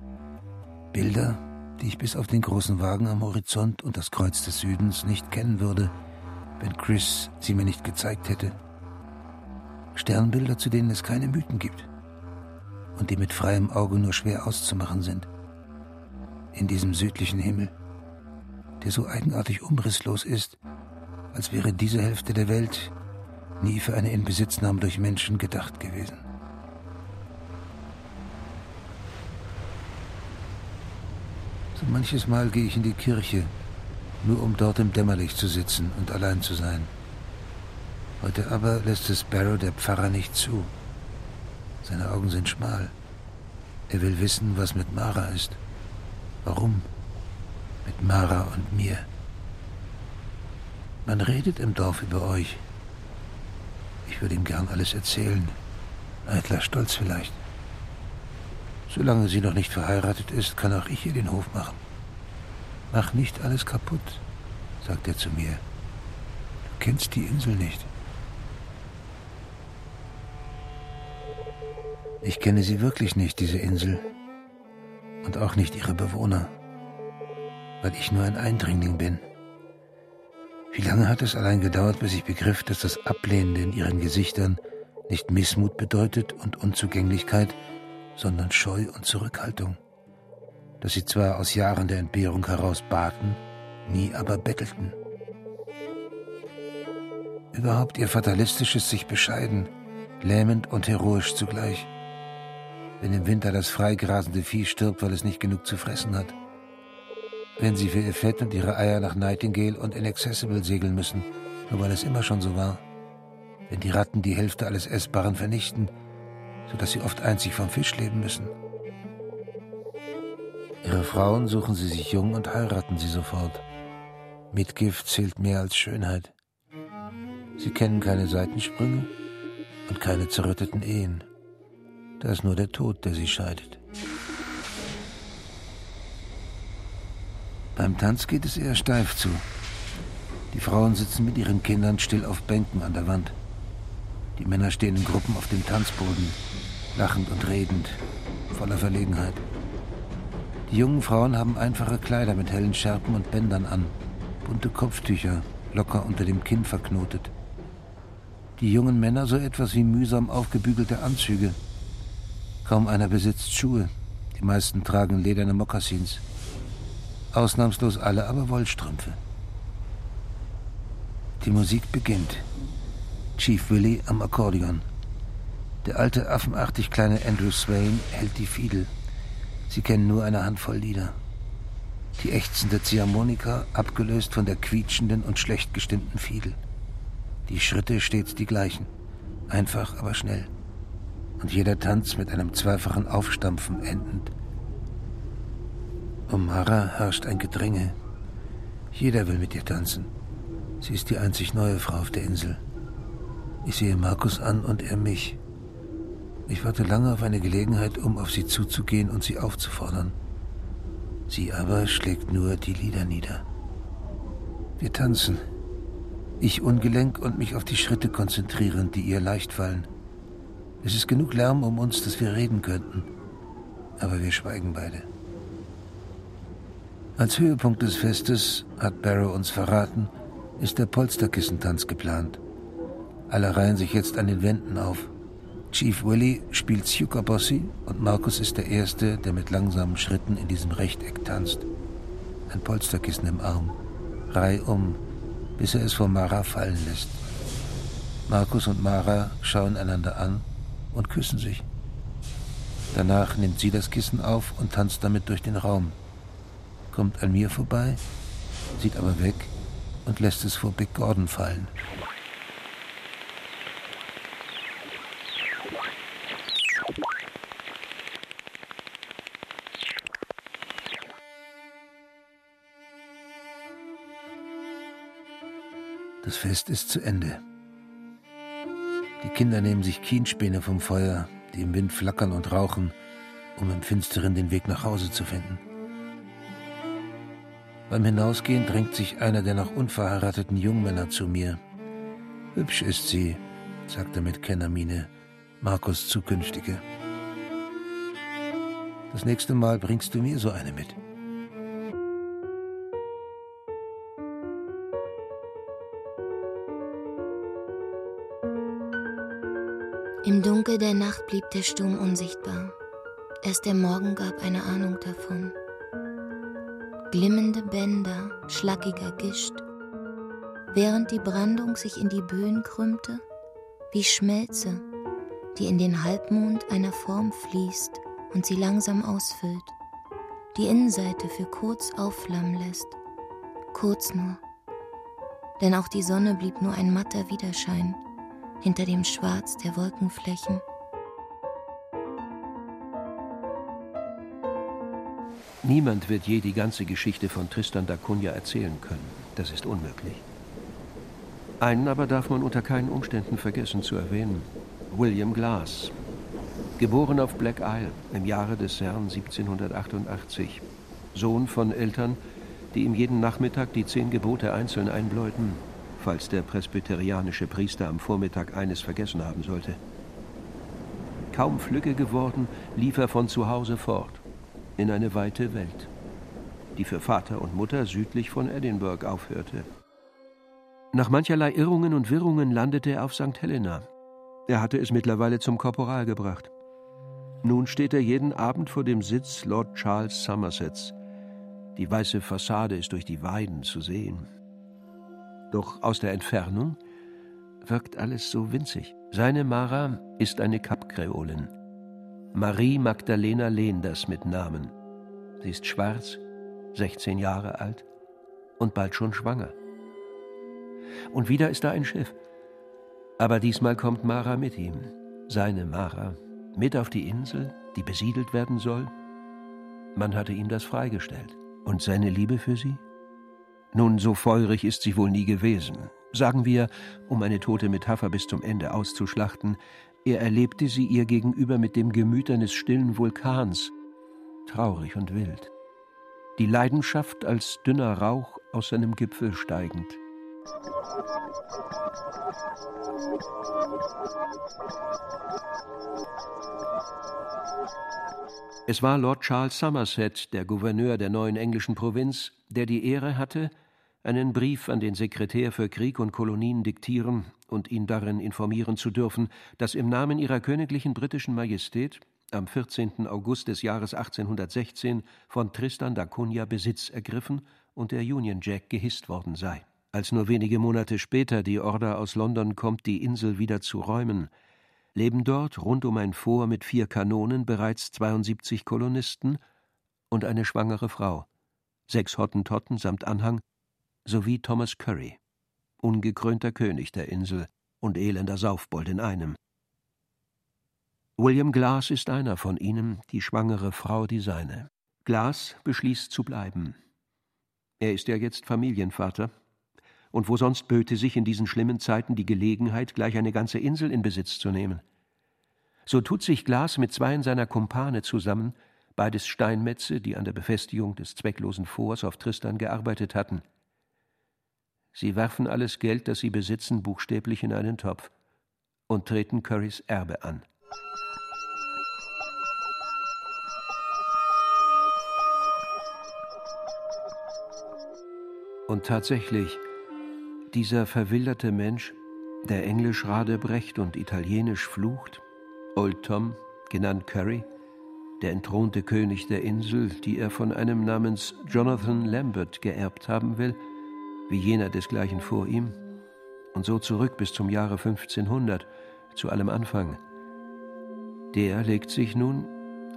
Bilder, die ich bis auf den großen Wagen am Horizont und das Kreuz des Südens nicht kennen würde, wenn Chris sie mir nicht gezeigt hätte. Sternbilder, zu denen es keine Mythen gibt und die mit freiem Auge nur schwer auszumachen sind. In diesem südlichen Himmel, der so eigenartig umrisslos ist, als wäre diese Hälfte der Welt nie für eine Inbesitznahme durch Menschen gedacht gewesen. Manches Mal gehe ich in die Kirche, nur um dort im Dämmerlicht zu sitzen und allein zu sein. Heute aber lässt es Barrow der Pfarrer nicht zu. Seine Augen sind schmal. Er will wissen, was mit Mara ist. Warum? Mit Mara und mir. Man redet im Dorf über euch. Ich würde ihm gern alles erzählen. Eitler Stolz vielleicht. Solange sie noch nicht verheiratet ist, kann auch ich ihr den Hof machen. Mach nicht alles kaputt, sagt er zu mir. Du kennst die Insel nicht. Ich kenne sie wirklich nicht, diese Insel. Und auch nicht ihre Bewohner. Weil ich nur ein Eindringling bin. Wie lange hat es allein gedauert, bis ich begriff, dass das Ablehnende in ihren Gesichtern nicht Missmut bedeutet und Unzugänglichkeit, sondern Scheu und Zurückhaltung. Dass sie zwar aus Jahren der Entbehrung heraus baten, nie aber bettelten. Überhaupt ihr fatalistisches sich bescheiden, lähmend und heroisch zugleich. Wenn im Winter das freigrasende Vieh stirbt, weil es nicht genug zu fressen hat. Wenn sie für ihr Fett und ihre Eier nach Nightingale und Inaccessible segeln müssen, nur weil es immer schon so war. Wenn die Ratten die Hälfte alles Essbaren vernichten, sodass sie oft einzig vom Fisch leben müssen. Ihre Frauen suchen sie sich jung und heiraten sie sofort. Mitgift zählt mehr als Schönheit. Sie kennen keine Seitensprünge und keine zerrütteten Ehen. Da ist nur der Tod, der sie scheidet. Beim Tanz geht es eher steif zu. Die Frauen sitzen mit ihren Kindern still auf Bänken an der Wand. Die Männer stehen in Gruppen auf dem Tanzboden, lachend und redend, voller Verlegenheit. Die jungen Frauen haben einfache Kleider mit hellen Schärpen und Bändern an, bunte Kopftücher, locker unter dem Kinn verknotet. Die jungen Männer so etwas wie mühsam aufgebügelte Anzüge. Kaum einer besitzt Schuhe, die meisten tragen lederne Mokassins. Ausnahmslos alle aber Wollstrümpfe. Die Musik beginnt. Chief Willy am Akkordeon. Der alte, affenartig kleine Andrew Swain hält die Fiedel. Sie kennen nur eine Handvoll Lieder. Die ächzende Ziehharmonika, abgelöst von der quietschenden und schlecht gestimmten Fiedel. Die Schritte stets die gleichen, einfach aber schnell. Und jeder Tanz mit einem zweifachen Aufstampfen endend. Um Mara herrscht ein Gedränge. Jeder will mit ihr tanzen. Sie ist die einzig neue Frau auf der Insel. Ich sehe Markus an und er mich. Ich warte lange auf eine Gelegenheit, um auf sie zuzugehen und sie aufzufordern. Sie aber schlägt nur die Lieder nieder. Wir tanzen. Ich ungelenk und mich auf die Schritte konzentrierend, die ihr leicht fallen. Es ist genug Lärm um uns, dass wir reden könnten. Aber wir schweigen beide. Als Höhepunkt des Festes, hat Barrow uns verraten, ist der Polsterkissentanz geplant. Alle reihen sich jetzt an den Wänden auf. Chief Willy spielt Suka Bossi und Markus ist der Erste, der mit langsamen Schritten in diesem Rechteck tanzt. Ein Polsterkissen im Arm, reihum, bis er es vor Mara fallen lässt. Markus und Mara schauen einander an und küssen sich. Danach nimmt sie das Kissen auf und tanzt damit durch den Raum, kommt an mir vorbei, sieht aber weg und lässt es vor Big Gordon fallen. Das Fest ist zu Ende. Die Kinder nehmen sich Kienspäne vom Feuer, die im Wind flackern und rauchen, um im Finsteren den Weg nach Hause zu finden. Beim Hinausgehen drängt sich einer der noch unverheirateten Jungmänner zu mir. Hübsch ist sie, sagt er mit Kennermiene, Markus zukünftige. Das nächste Mal bringst du mir so eine mit. Im Dunkel der Nacht blieb der Sturm unsichtbar. Erst der Morgen gab eine Ahnung davon. Glimmende Bänder schlackiger Gischt, während die Brandung sich in die Böen krümmte, wie Schmelze, die in den Halbmond einer Form fließt und sie langsam ausfüllt, die Innenseite für kurz aufflammen lässt, kurz nur. Denn auch die Sonne blieb nur ein matter Widerschein hinter dem Schwarz der Wolkenflächen. Niemand wird je die ganze Geschichte von Tristan da Cunha erzählen können. Das ist unmöglich. Einen aber darf man unter keinen Umständen vergessen zu erwähnen. William Glass. Geboren auf Black Isle im Jahre des Herrn 1788. Sohn von Eltern, die ihm jeden Nachmittag die zehn Gebote einzeln einbläuten, falls der presbyterianische Priester am Vormittag eines vergessen haben sollte. Kaum flügge geworden, lief er von zu Hause fort in eine weite Welt, die für Vater und Mutter südlich von Edinburgh aufhörte. Nach mancherlei Irrungen und Wirrungen landete er auf St. Helena. Er hatte es mittlerweile zum Korporal gebracht. Nun steht er jeden Abend vor dem Sitz Lord Charles Somersets. Die weiße Fassade ist durch die Weiden zu sehen. Doch aus der Entfernung wirkt alles so winzig. Seine Mara ist eine Kapkreolin. Marie Magdalena Lehenders mit Namen. Sie ist schwarz, 16 Jahre alt und bald schon schwanger. Und wieder ist da ein Schiff. Aber diesmal kommt Mara mit ihm, seine Mara, mit auf die Insel, die besiedelt werden soll. Man hatte ihm das freigestellt. Und seine Liebe für sie? Nun, so feurig ist sie wohl nie gewesen. Sagen wir, um eine tote Metapher bis zum Ende auszuschlachten, er erlebte sie ihr gegenüber mit dem Gemüt eines stillen Vulkans, traurig und wild. Die Leidenschaft als dünner Rauch aus seinem Gipfel steigend. Es war Lord Charles Somerset, der Gouverneur der neuen englischen Provinz, der die Ehre hatte, einen Brief an den Sekretär für Krieg und Kolonien diktieren und ihn darin informieren zu dürfen, dass im Namen ihrer königlichen britischen Majestät am 14. August des Jahres 1816 von Tristan da Cunha Besitz ergriffen und der Union Jack gehisst worden sei. Als nur wenige Monate später die Order aus London kommt, die Insel wieder zu räumen, leben dort rund um ein Fort mit vier Kanonen bereits 72 Kolonisten und eine schwangere Frau, sechs Hottentotten samt Anhang sowie Thomas Curry, ungekrönter König der Insel und elender Saufbold in einem. William Glass ist einer von ihnen, die schwangere Frau die seine. Glass beschließt zu bleiben. Er ist ja jetzt Familienvater. Und wo sonst böte sich in diesen schlimmen Zeiten die Gelegenheit, gleich eine ganze Insel in Besitz zu nehmen? So tut sich Glass mit zweien seiner Kumpane zusammen, beides Steinmetze, die an der Befestigung des zwecklosen Forts auf Tristan gearbeitet hatten. Sie werfen alles Geld, das sie besitzen, buchstäblich in einen Topf und treten Currys Erbe an. Und tatsächlich, dieser verwilderte Mensch, der Englisch radebrecht und Italienisch flucht, Old Tom, genannt Curry, der entthronte König der Insel, die er von einem namens Jonathan Lambert geerbt haben will, wie jener desgleichen vor ihm, und so zurück bis zum Jahre 1500, zu allem Anfang. Der legt sich nun,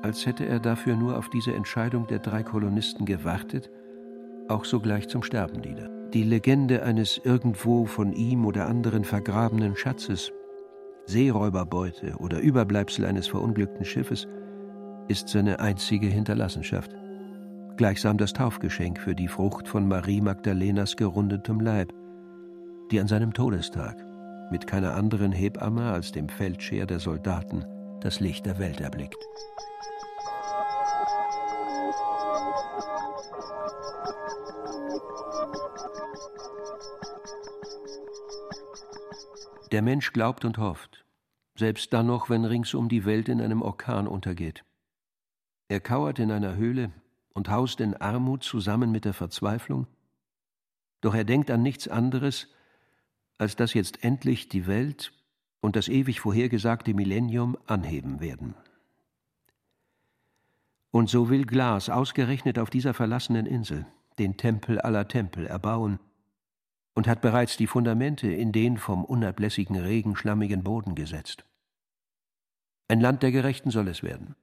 als hätte er dafür nur auf diese Entscheidung der drei Kolonisten gewartet, auch sogleich zum Sterben nieder. Die Legende eines irgendwo von ihm oder anderen vergrabenen Schatzes, Seeräuberbeute oder Überbleibsel eines verunglückten Schiffes, ist seine einzige Hinterlassenschaft gleichsam das Taufgeschenk für die Frucht von Marie Magdalenas gerundetem Leib, die an seinem Todestag mit keiner anderen Hebamme als dem Feldscheer der Soldaten das Licht der Welt erblickt. Der Mensch glaubt und hofft, selbst dann noch, wenn ringsum die Welt in einem Orkan untergeht. Er kauert in einer Höhle, und haust in Armut zusammen mit der Verzweiflung? Doch er denkt an nichts anderes, als dass jetzt endlich die Welt, und das ewig vorhergesagte Millennium anheben werden. Und so will Glas ausgerechnet auf dieser verlassenen Insel den Tempel aller Tempel erbauen und hat bereits die Fundamente in den vom unablässigen Regen schlammigen Boden gesetzt. Ein Land der Gerechten soll es werden.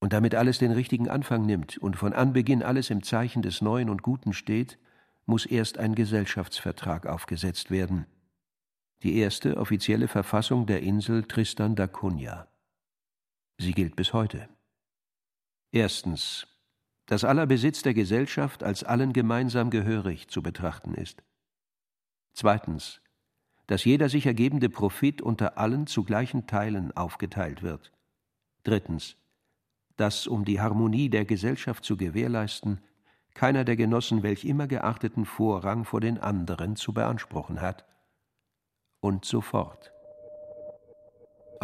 Und damit alles den richtigen Anfang nimmt und von Anbeginn alles im Zeichen des Neuen und Guten steht, muss erst ein Gesellschaftsvertrag aufgesetzt werden. Die erste offizielle Verfassung der Insel Tristan da Cunha. Sie gilt bis heute. Erstens, dass aller Besitz der Gesellschaft als allen gemeinsam gehörig zu betrachten ist. Zweitens, dass jeder sich ergebende Profit unter allen zu gleichen Teilen aufgeteilt wird. Drittens, dass, um die Harmonie der Gesellschaft zu gewährleisten, keiner der Genossen welch immer geachteten Vorrang vor den anderen zu beanspruchen hat. Und so fort.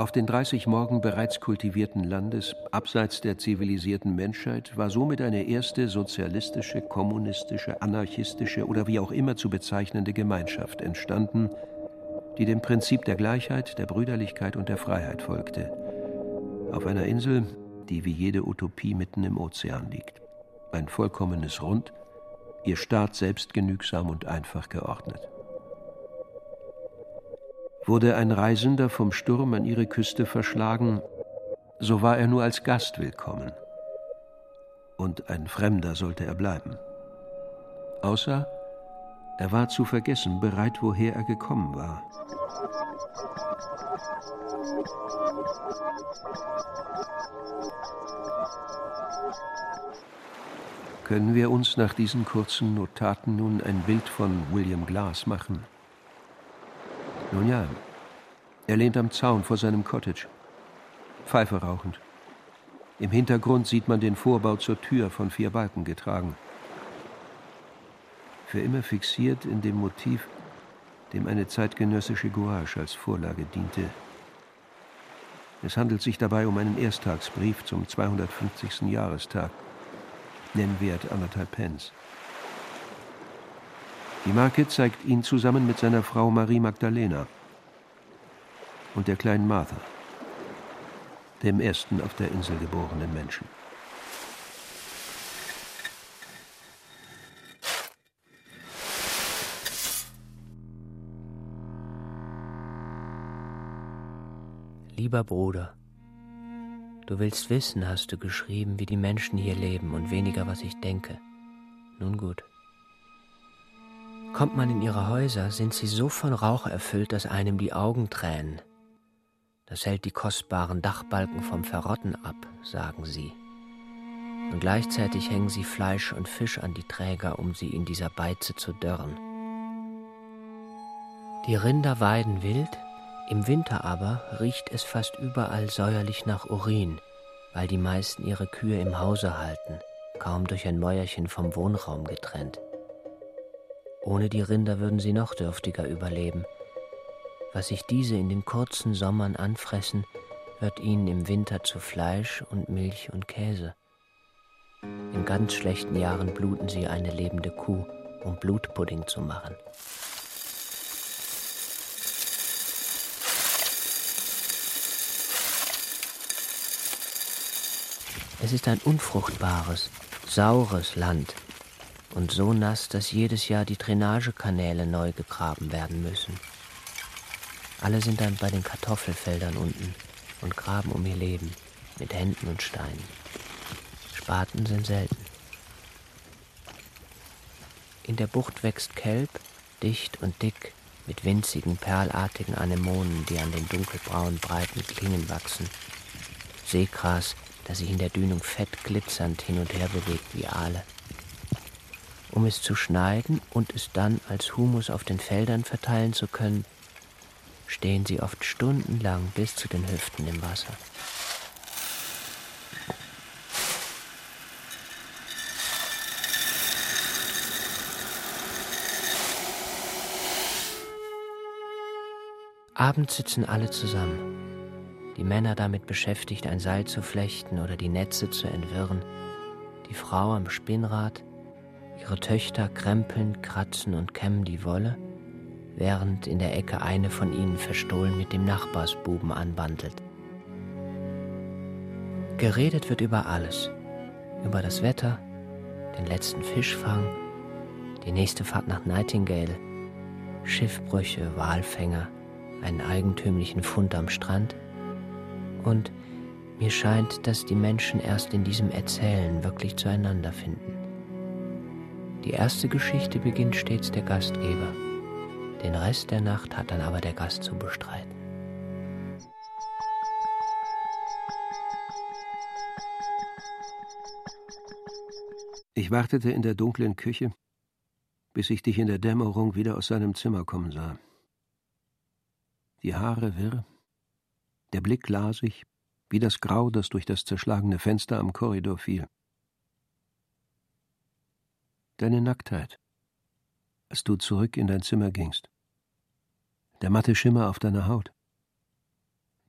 Auf den 30 Morgen bereits kultivierten Landes, abseits der zivilisierten Menschheit, war somit eine erste sozialistische, kommunistische, anarchistische oder wie auch immer zu bezeichnende Gemeinschaft entstanden, die dem Prinzip der Gleichheit, der Brüderlichkeit und der Freiheit folgte. Auf einer Insel, die wie jede Utopie mitten im Ozean liegt. Ein vollkommenes Rund, ihr Staat selbstgenügsam und einfach geordnet. Wurde ein Reisender vom Sturm an ihre Küste verschlagen, so war er nur als Gast willkommen. Und ein Fremder sollte er bleiben. Außer er war zu vergessen bereit, woher er gekommen war. Können wir uns nach diesen kurzen Notaten nun ein Bild von William Glass machen? Nun ja, er lehnt am Zaun vor seinem Cottage, Pfeife rauchend. Im Hintergrund sieht man den Vorbau zur Tür von vier Balken getragen. Für immer fixiert in dem Motiv, dem eine zeitgenössische Gouache als Vorlage diente. Es handelt sich dabei um einen Ersttagsbrief zum 250. Jahrestag. Nennwert anderthalb Pence. Die Marke zeigt ihn zusammen mit seiner Frau Marie Magdalena und der kleinen Martha, dem ersten auf der Insel geborenen Menschen. Lieber Bruder, du willst wissen, hast du geschrieben, wie die Menschen hier leben und weniger, was ich denke. Nun gut. Kommt man in ihre Häuser, sind sie so von Rauch erfüllt, dass einem die Augen tränen. Das hält die kostbaren Dachbalken vom Verrotten ab, sagen sie. Und gleichzeitig hängen sie Fleisch und Fisch an die Träger, um sie in dieser Beize zu dörren. Die Rinder weiden wild, im Winter aber riecht es fast überall säuerlich nach Urin, weil die meisten ihre Kühe im Hause halten, kaum durch ein Mäuerchen vom Wohnraum getrennt. Ohne die Rinder würden sie noch dürftiger überleben. Was sich diese in den kurzen Sommern anfressen, wird ihnen im Winter zu Fleisch und Milch und Käse. In ganz schlechten Jahren bluten sie eine lebende Kuh, um Blutpudding zu machen. Es ist ein unfruchtbares, saures Land, und so nass, dass jedes Jahr die Drainagekanäle neu gegraben werden müssen. Alle sind dann bei den Kartoffelfeldern unten und graben um ihr Leben mit Händen und Steinen. Spaten sind selten. In der Bucht wächst Kelb, dicht und dick, mit winzigen, perlartigen Anemonen, die an den dunkelbraunen, breiten Klingen wachsen. Seegras, das sich in der Dünung fett glitzernd hin und her bewegt wie Aale um es zu schneiden und es dann als Humus auf den Feldern verteilen zu können, stehen sie oft stundenlang bis zu den Hüften im Wasser. Abends sitzen alle zusammen. Die Männer damit beschäftigt, ein Seil zu flechten oder die Netze zu entwirren, die Frau am Spinnrad, Ihre Töchter krempeln, kratzen und kämmen die Wolle während in der Ecke eine von ihnen verstohlen mit dem Nachbarsbuben anbandelt. Geredet wird über alles. Über das Wetter, den letzten Fischfang, die nächste Fahrt nach Nightingale, Schiffbrüche, Walfänger, einen eigentümlichen Fund am Strand. Und mir scheint, dass die Menschen erst in diesem Erzählen wirklich zueinander finden. Die erste Geschichte beginnt stets der Gastgeber. Den Rest der Nacht hat dann aber der Gast zu bestreiten. Ich wartete in der dunklen Küche, bis ich dich in der Dämmerung wieder aus seinem Zimmer kommen sah. Die Haare wirr, der Blick glasig, wie das Grau, das durch das zerschlagene Fenster am Korridor fiel. Deine Nacktheit, als du zurück in dein Zimmer gingst. Der matte Schimmer auf deiner Haut,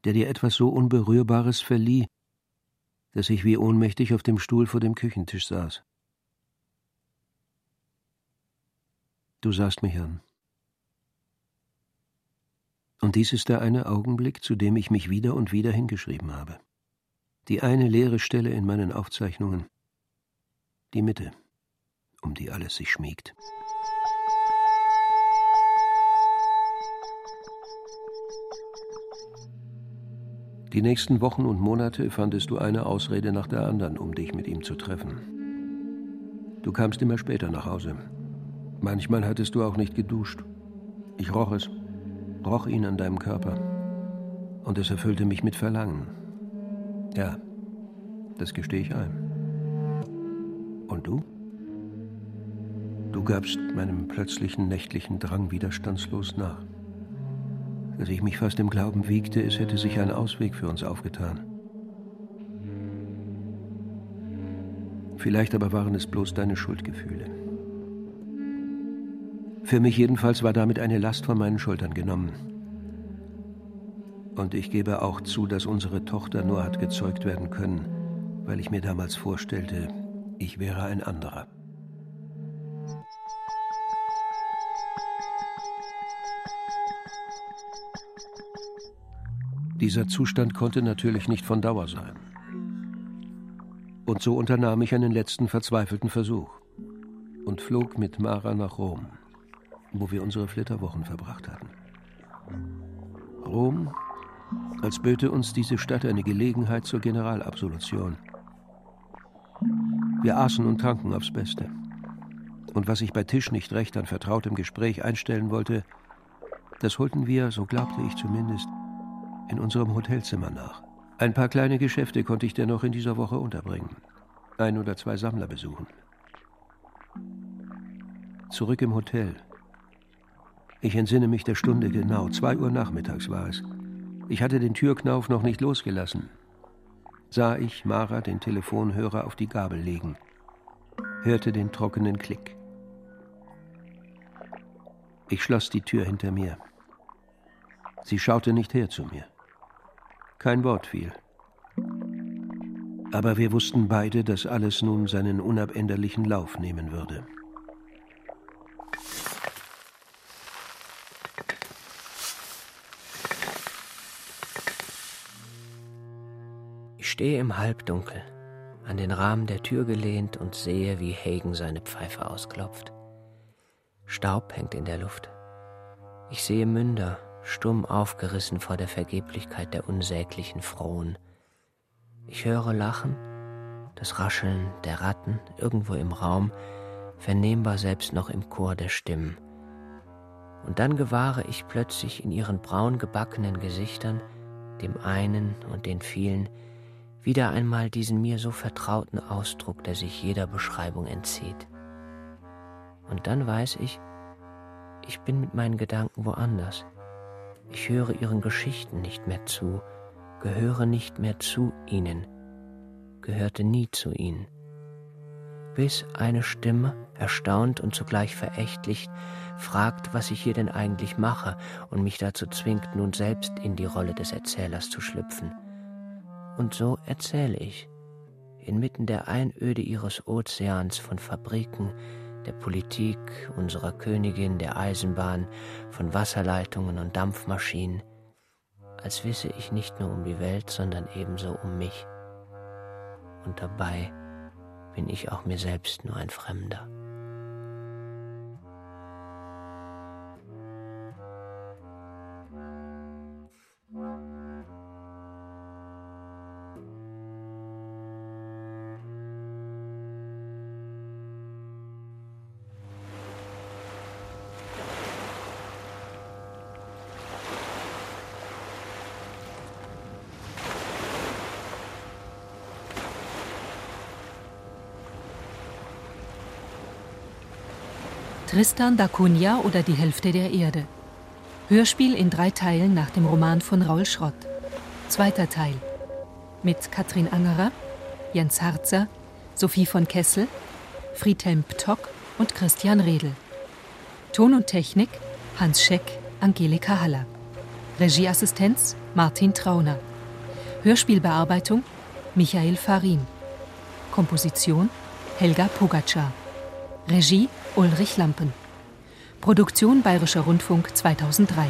der dir etwas so Unberührbares verlieh, dass ich wie ohnmächtig auf dem Stuhl vor dem Küchentisch saß. Du sahst mich an. Und dies ist der eine Augenblick, zu dem ich mich wieder und wieder hingeschrieben habe. Die eine leere Stelle in meinen Aufzeichnungen. Die Mitte, um die alles sich schmiegt. Die nächsten Wochen und Monate fandest du eine Ausrede nach der anderen, um dich mit ihm zu treffen. Du kamst immer später nach Hause, Manchmal hattest du auch nicht geduscht. Ich roch es, roch ihn an deinem Körper. Und es erfüllte mich mit Verlangen. Ja, das gestehe ich ein. Und du? Du gabst meinem plötzlichen nächtlichen Drang widerstandslos nach. Dass ich mich fast im Glauben wiegte, es hätte sich ein Ausweg für uns aufgetan. Vielleicht aber waren es bloß deine Schuldgefühle. Für mich jedenfalls war damit eine Last von meinen Schultern genommen. Und ich gebe auch zu, dass unsere Tochter nur hat gezeugt werden können, weil ich mir damals vorstellte, ich wäre ein anderer. Dieser Zustand konnte natürlich nicht von Dauer sein. Und so unternahm ich einen letzten verzweifelten Versuch und flog mit Mara nach Rom wo wir unsere Flitterwochen verbracht hatten. Rom, als böte uns diese Stadt eine Gelegenheit zur Generalabsolution. Wir aßen und tranken aufs Beste. Und was ich bei Tisch nicht recht an vertrautem Gespräch einstellen wollte, das holten wir, so glaubte ich zumindest, in unserem Hotelzimmer nach. Ein paar kleine Geschäfte konnte ich dennoch in dieser Woche unterbringen. Ein oder zwei Sammler besuchen. Zurück im Hotel ich entsinne mich der Stunde genau. Zwei Uhr nachmittags war es. Ich hatte den Türknauf noch nicht losgelassen. Sah ich Mara den Telefonhörer auf die Gabel legen, hörte den trockenen Klick. Ich schloss die Tür hinter mir. Sie schaute nicht her zu mir. Kein Wort fiel. Aber wir wussten beide, dass alles nun seinen unabänderlichen Lauf nehmen würde. stehe im Halbdunkel, an den Rahmen der Tür gelehnt und sehe, wie Hagen seine Pfeife ausklopft. Staub hängt in der Luft. Ich sehe Münder, stumm aufgerissen vor der Vergeblichkeit der unsäglichen Frohen. Ich höre Lachen, das Rascheln der Ratten irgendwo im Raum, vernehmbar selbst noch im Chor der Stimmen. Und dann gewahre ich plötzlich in ihren braun gebackenen Gesichtern, dem einen und den vielen, wieder einmal diesen mir so vertrauten Ausdruck, der sich jeder Beschreibung entzieht. Und dann weiß ich, ich bin mit meinen Gedanken woanders. Ich höre ihren Geschichten nicht mehr zu, gehöre nicht mehr zu ihnen, gehörte nie zu ihnen. Bis eine Stimme, erstaunt und zugleich verächtlich, fragt, was ich hier denn eigentlich mache und mich dazu zwingt, nun selbst in die Rolle des Erzählers zu schlüpfen. Und so erzähle ich, inmitten der Einöde ihres Ozeans von Fabriken, der Politik, unserer Königin, der Eisenbahn, von Wasserleitungen und Dampfmaschinen, als wisse ich nicht nur um die Welt, sondern ebenso um mich. Und dabei bin ich auch mir selbst nur ein Fremder. Tristan da Cunha oder die Hälfte der Erde. Hörspiel in drei Teilen nach dem Roman von Raul Schrott. Zweiter Teil. Mit Katrin Angerer, Jens Harzer, Sophie von Kessel, Friedhelm Ptock und Christian Redl. Ton und Technik Hans Scheck, Angelika Haller. Regieassistenz Martin Trauner. Hörspielbearbeitung Michael Farin. Komposition Helga Pogacar. Regie Ulrich Lampen. Produktion Bayerischer Rundfunk 2003.